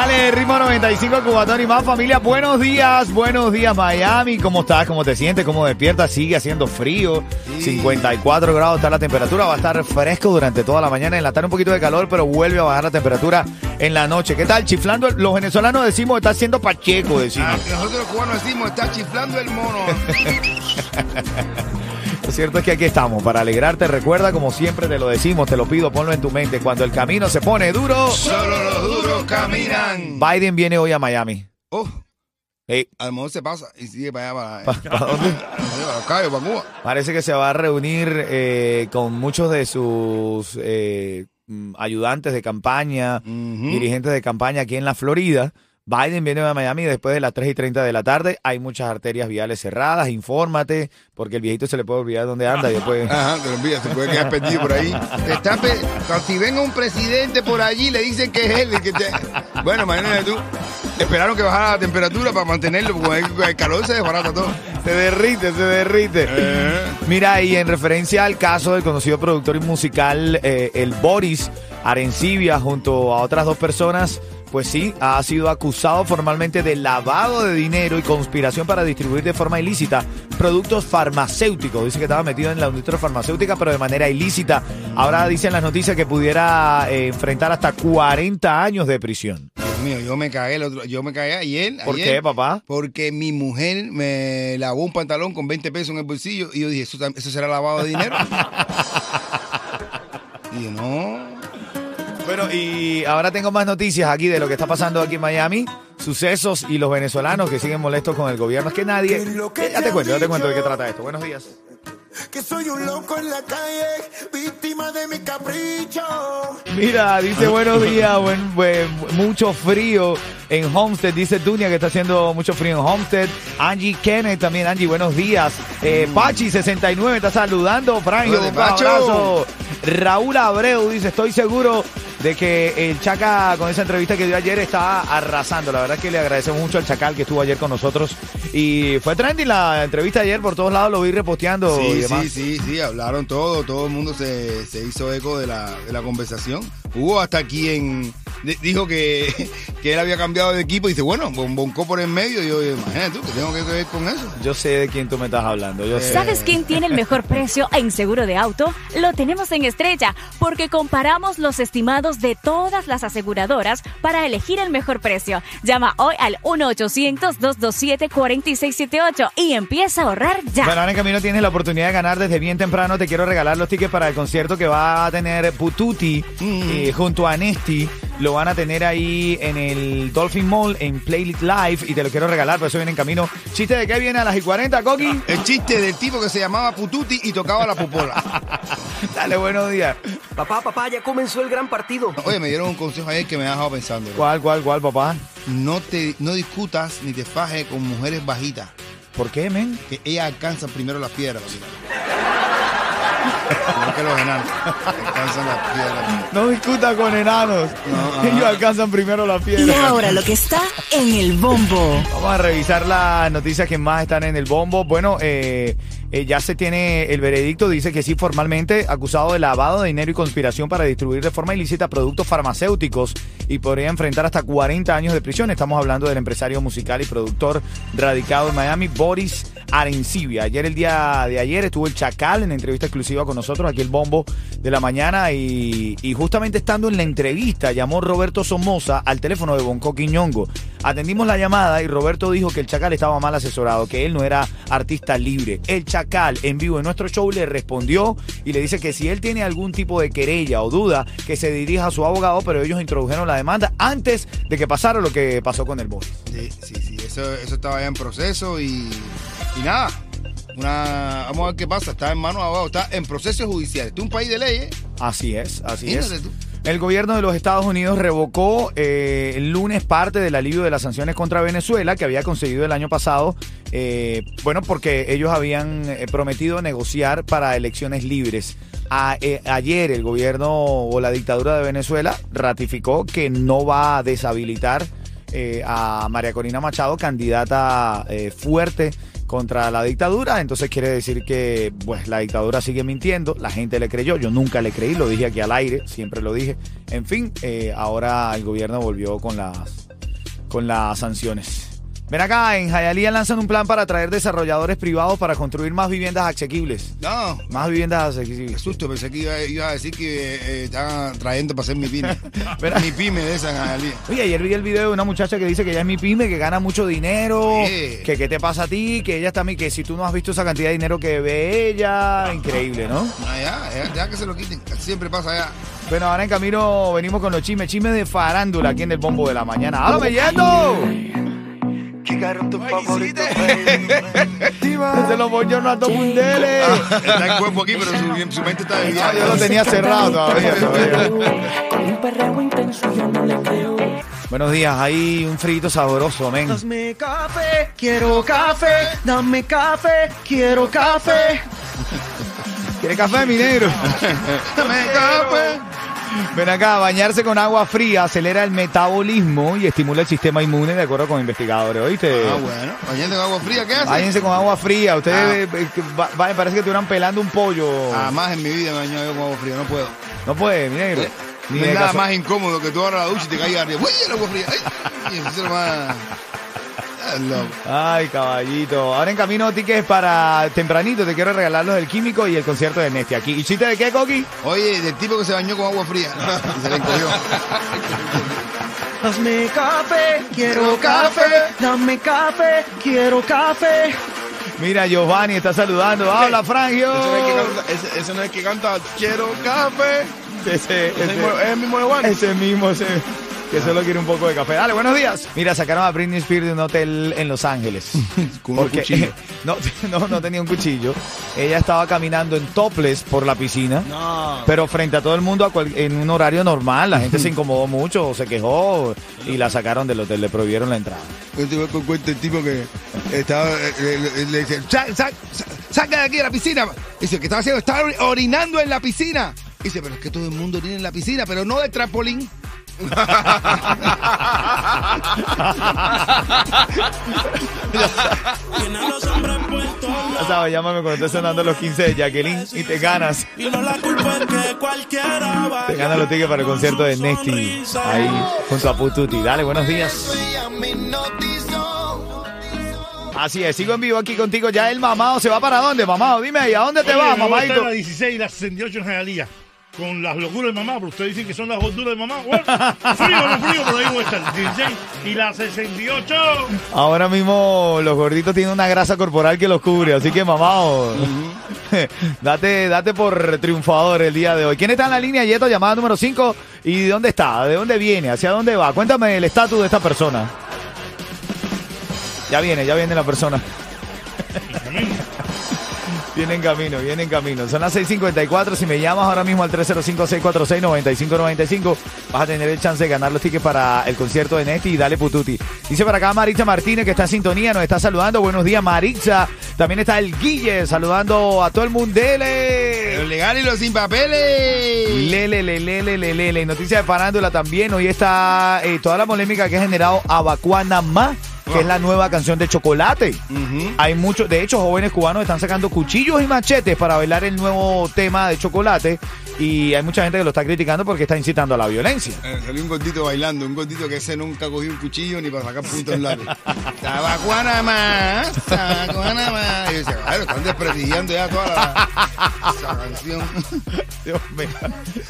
Dale, ritmo 95 Cubatón y más familia. Buenos días, buenos días Miami. ¿Cómo estás? ¿Cómo te sientes? ¿Cómo despiertas? Sigue haciendo frío. 54 grados está la temperatura. Va a estar fresco durante toda la mañana. En la tarde un poquito de calor, pero vuelve a bajar la temperatura en la noche. ¿Qué tal? Chiflando. Los venezolanos decimos está haciendo pacheco, decimos. Ah, nosotros los cubanos decimos, está chiflando el mono. Lo cierto es que aquí estamos para alegrarte. Recuerda, como siempre te lo decimos, te lo pido, ponlo en tu mente. Cuando el camino se pone duro, Solo los duros caminan. Biden viene hoy a Miami. Oh, Hey, a lo mejor se pasa y sigue para allá, ¿pa- para, pa' dónde? para los Cayos, para Cuba. Parece que se va a reunir eh, con muchos de sus eh, mm, ayudantes de campaña, dirigentes de campaña aquí en la Florida. Biden viene a Miami después de las 3 y 30 de la tarde. Hay muchas arterias viales cerradas. Infórmate, porque el viejito se le puede olvidar dónde anda y después. Ajá, te lo olvidas, se puede quedar perdido por ahí. Te está pe- si venga un presidente por allí, le dicen que es él. y que te- Bueno, imagínate tú. Esperaron que bajara la temperatura para mantenerlo, porque el- calor se desbarata todo. Se derrite, se derrite. Mira, y en referencia al caso del conocido productor y musical, eh, el Boris Arencibia, junto a otras dos personas, pues sí, ha sido acusado formalmente de lavado de dinero y conspiración para distribuir de forma ilícita productos farmacéuticos. Dice que estaba metido en la industria farmacéutica, pero de manera ilícita. Ahora dicen las noticias que pudiera eh, enfrentar hasta 40 años de prisión. Dios mío, yo me cagué el otro, yo me cagué ayer. ¿Por ayer, qué, papá? Porque mi mujer me lavó un pantalón con 20 pesos en el bolsillo y yo dije, ¿eso, eso será lavado de dinero? y yo, no. Y ahora tengo más noticias aquí de lo que está pasando aquí en Miami. Sucesos y los venezolanos que siguen molestos con el gobierno. Es que nadie... Ya te cuento, ya te cuento de qué trata esto. Buenos días. Que soy un loco en la calle, víctima de mi capricho. Mira, dice buenos días, buen, buen- mucho frío en Homestead. Dice Dunia que está haciendo mucho frío en Homestead. Angie Kenneth también, Angie, buenos días. Eh, Pachi69 está saludando. Hola, un abrazo. Raúl Abreu dice, estoy seguro de que el Chaca con esa entrevista que dio ayer está arrasando. La verdad es que le agradecemos mucho al Chacal que estuvo ayer con nosotros. Y fue trending la entrevista ayer, por todos lados lo vi reposteando y Sí, demás. sí, sí, sí, hablaron todo, todo el mundo se, se hizo eco de la, de la conversación. Hubo hasta quien di- dijo que, que él había cambiado de equipo y dice, bueno, bon- boncó por el medio y yo, imagínate tú, que tengo que ver con eso. Yo sé de quién tú me estás hablando. Yo sé. ¿Sabes quién tiene el mejor precio en seguro de auto? Lo tenemos en Estrella, porque comparamos los estimados de todas las aseguradoras para elegir el mejor precio. Llama hoy al 1-800-227-4678 y empieza a ahorrar ya. Bueno, ahora en camino tienes la oportunidad de ganar desde bien temprano. Te quiero regalar los tickets para el concierto que va a tener Pututi eh, junto a Nesti. Lo van a tener ahí en el Dolphin Mall en Playlist Live y te lo quiero regalar, por eso viene en camino. ¿Chiste de qué viene a las y 40, Coqui? El chiste del tipo que se llamaba Pututi y tocaba la popola. Dale, buenos días. Papá, papá, ya comenzó el gran partido. Oye, me dieron un consejo ayer que me ha dejado pensando. ¿Cuál, cuál, cuál, papá? No te no discutas ni te fajes con mujeres bajitas, ¿Por qué, men? que ellas alcanzan primero las piedras. Que los enanos alcanzan las piedras. No discuta con enanos. No. Ellos alcanzan primero la Y piedra. ahora lo que está en el bombo. Vamos a revisar las noticias que más están en el bombo. Bueno, eh, eh, ya se tiene el veredicto, dice que sí, formalmente acusado de lavado de dinero y conspiración para distribuir de forma ilícita productos farmacéuticos y podría enfrentar hasta 40 años de prisión. Estamos hablando del empresario musical y productor radicado en Miami, Boris Arencibia. Ayer, el día de ayer, estuvo el Chacal en entrevista exclusiva con nosotros, aquí el bombo de la mañana, y, y justamente estando en la entrevista, llamó Roberto Somoza al teléfono de Bonco Quiñongo. Atendimos la llamada y Roberto dijo que el Chacal estaba mal asesorado, que él no era artista libre. El Chacal en vivo en nuestro show le respondió y le dice que si él tiene algún tipo de querella o duda, que se dirija a su abogado, pero ellos introdujeron la demanda antes de que pasara lo que pasó con el Boris. Sí, sí, sí, eso, eso estaba ya en proceso y, y nada. Una, vamos a ver qué pasa. Está en manos de abogados, está en proceso judicial. Este es un país de leyes. Así es, así Fíjate es. tú. El gobierno de los Estados Unidos revocó eh, el lunes parte del alivio de las sanciones contra Venezuela que había concedido el año pasado, eh, bueno, porque ellos habían eh, prometido negociar para elecciones libres. Ayer el gobierno o la dictadura de Venezuela ratificó que no va a deshabilitar a María Corina Machado, candidata fuerte contra la dictadura, entonces quiere decir que pues la dictadura sigue mintiendo, la gente le creyó, yo nunca le creí, lo dije aquí al aire, siempre lo dije. En fin, eh, ahora el gobierno volvió con las con las sanciones. Ven acá, en Hialeah lanzan un plan para atraer desarrolladores privados para construir más viviendas asequibles. No, Más viviendas qué asequibles. susto. Pensé que iba, iba a decir que eh, estaban trayendo para hacer mi pyme. Mi pyme de esa en Hialeah. Oye, ayer vi el video de una muchacha que dice que ella es mi pyme, que gana mucho dinero, que qué te pasa a ti, que ella está mi, que si tú no has visto esa cantidad de dinero que ve ella, increíble, ¿no? Ah, ya, ya, ya que se lo quiten. Siempre pasa allá. Bueno, ahora en camino venimos con los chismes, chismes de farándula aquí en el bombo de la mañana. ¡Háblame yendo! Llegaron tus favoritos. Se lo voy yo a dos mundeles. Está el cuerpo aquí, pero su, su mente está de viaje. yo lo tenía cerrado todavía. Con un perreo intenso yo no le creo. Buenos días, hay un frito sabroso, men. Dame café, quiero café, dame café, quiero café. ¿Quiere café, mi negro? Dame café. Ven acá, bañarse con agua fría acelera el metabolismo y estimula el sistema inmune, de acuerdo con investigadores, ¿oíste? Ah, bueno. Bañando en agua fría, ¿qué hace? Váyanse con agua fría. Ustedes Ah. eh, que va- va- parece que estuvieran pelando un pollo. Jamás en mi vida me he bañado yo con agua fría, no puedo. No puede, mi negro. Ni no de hay nada caso- más incómodo que tú ahora la ducha y te caigas arriba. ¡Uy, el agua fría! ¡Ay! Y eso es lo más... Ay, caballito. Ahora en camino tickets para tempranito. Te quiero regalar los del químico y el concierto de Nesti aquí. ¿Y chiste de qué, Coqui? Oye, del tipo que se bañó con agua fría. Y se le encogió. Dame café, quiero café, dame café, quiero café. Mira, Giovanni está saludando. Habla, Frangio. Ese no es que canta, ese, ese no es que canta Quiero café. Ese, Ese ese- mismo- es el mismo de Juan. ese mismo, ese, que solo quiere un poco de café. Dale, buenos días. Mira, sacaron a Britney Spears de un hotel en Los Ángeles. Con un cuchillo. no, no, no tenía un cuchillo. Ella estaba caminando en topless por la piscina. No. Pero frente a todo el mundo a cual- en un horario normal, la gente se incomodó mucho, se quejó y la sacaron del hotel, le prohibieron la entrada. Yo te voy a cuenta el tipo que estaba, eh, le, le- le dice, "Sa- sa- sa- saca de aquí de la piscina. Dice, ¿qué estaba haciendo? Estaba ori- orinando en la piscina. Dice, pero es que todo el mundo orina en la piscina, pero no de trampolín. Ya sabes, llámame cuando estés sonando los 15 de Jacqueline y te ganas. Te ganas los tickets para el concierto de Nesty ahí junto a Pututi. Dale, buenos días. Así es, sigo en vivo aquí contigo. Ya el mamado se va para dónde, mamado. Dime ahí, ¿a dónde te Oye, vas, mamadito? la 16 y la 68 en Jalía. Con las locuras de mamá, pero ustedes dicen que son las locuras de mamá. Bueno, frío, no frío, pero ahí voy a estar. 16 y la 68. Ahora mismo los gorditos tienen una grasa corporal que los cubre, así que mamado. date, date por triunfador el día de hoy. ¿Quién está en la línea, Yeto? Llamada número 5. ¿Y de dónde está? ¿De dónde viene? ¿Hacia dónde va? Cuéntame el estatus de esta persona. Ya viene, ya viene la persona. Viene en camino, viene en camino. Son las 6:54. Si me llamas ahora mismo al 305-646-9595, vas a tener el chance de ganar los tickets para el concierto de Nesti y Dale Pututi. Dice para acá Maritza Martínez que está en sintonía, nos está saludando. Buenos días, Maritza. También está el Guille saludando a todo el mundo. Los legales y los sin papeles. Lele, lele, lele, lele. Noticias de Parándula también. Hoy está eh, toda la polémica que ha generado Abacuanamá que es la nueva canción de Chocolate. Hay muchos, de hecho, jóvenes cubanos están sacando cuchillos y machetes para bailar el nuevo tema de Chocolate y hay mucha gente que lo está criticando porque está incitando a la violencia. Eh, Salió un gordito bailando, un gordito que ese nunca cogió un cuchillo ni para sacar puntos en labios. Tabacuana más, tabacuana más. Y yo decía, claro, están desprestigiando ya toda la, esa canción. Dios mío,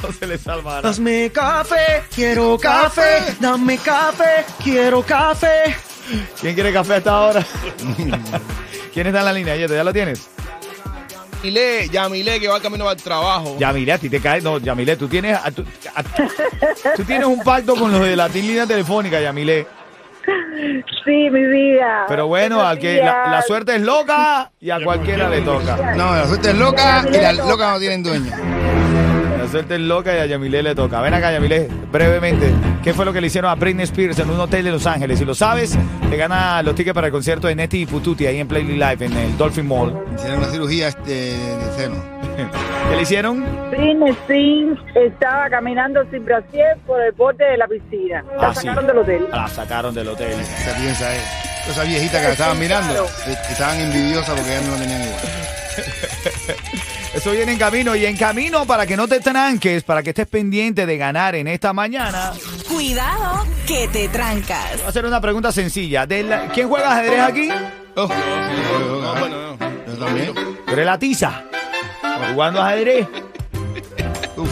no se le salva. Hazme café, quiero café. Dame café, quiero café. ¿Quién quiere café hasta ahora? ¿Quién está en la línea? Yeto, ¿Ya lo tienes? Yamile, Yamile, que va camino al trabajo. Yamile, a ti te cae. No, Yamile, tú tienes, a- tú, a- tú tienes un pacto con los de la línea telefónica, Yamile. Sí, mi vida. Pero bueno, al que la, la suerte es loca y a cualquiera le toca. No, la suerte es loca y las locas no tienen dueño. Suerte es loca y a Yamile le toca. Ven acá, Yamile, brevemente. ¿Qué fue lo que le hicieron a Britney Spears en un hotel de Los Ángeles? Si lo sabes, te gana los tickets para el concierto de Neti y Pututi ahí en Playly Live en el Dolphin Mall. Hicieron una cirugía este, de seno. ¿Qué le hicieron? Britney Spears estaba caminando sin brasier por el borde de la piscina. La Ah, sí. sacaron del hotel. La sacaron del hotel. Esa piensa es. Esa viejita que la estaban mirando, eh, estaban envidiosas porque ya no la tenían igual. Eso viene en camino y en camino para que no te tranques, para que estés pendiente de ganar en esta mañana. Cuidado que te trancas. Voy a hacer una pregunta sencilla. De la- ¿Quién juega ajedrez aquí? Oh, No, bueno, no. yo también. Tú eres la tiza. Jugando ajedrez. Uf.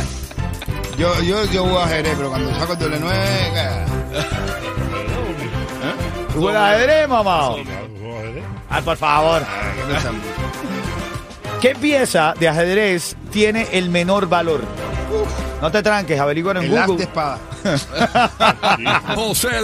Yo, yo, yo juego ajedrez, pero cuando saco el doble nueve, eh, ¿Tú juegas ajedrez, mamá? Ay, por favor. ¿qué pensamos? ¿Qué pieza de ajedrez tiene el menor valor? No te tranques, averigua en El as de Google. espada. José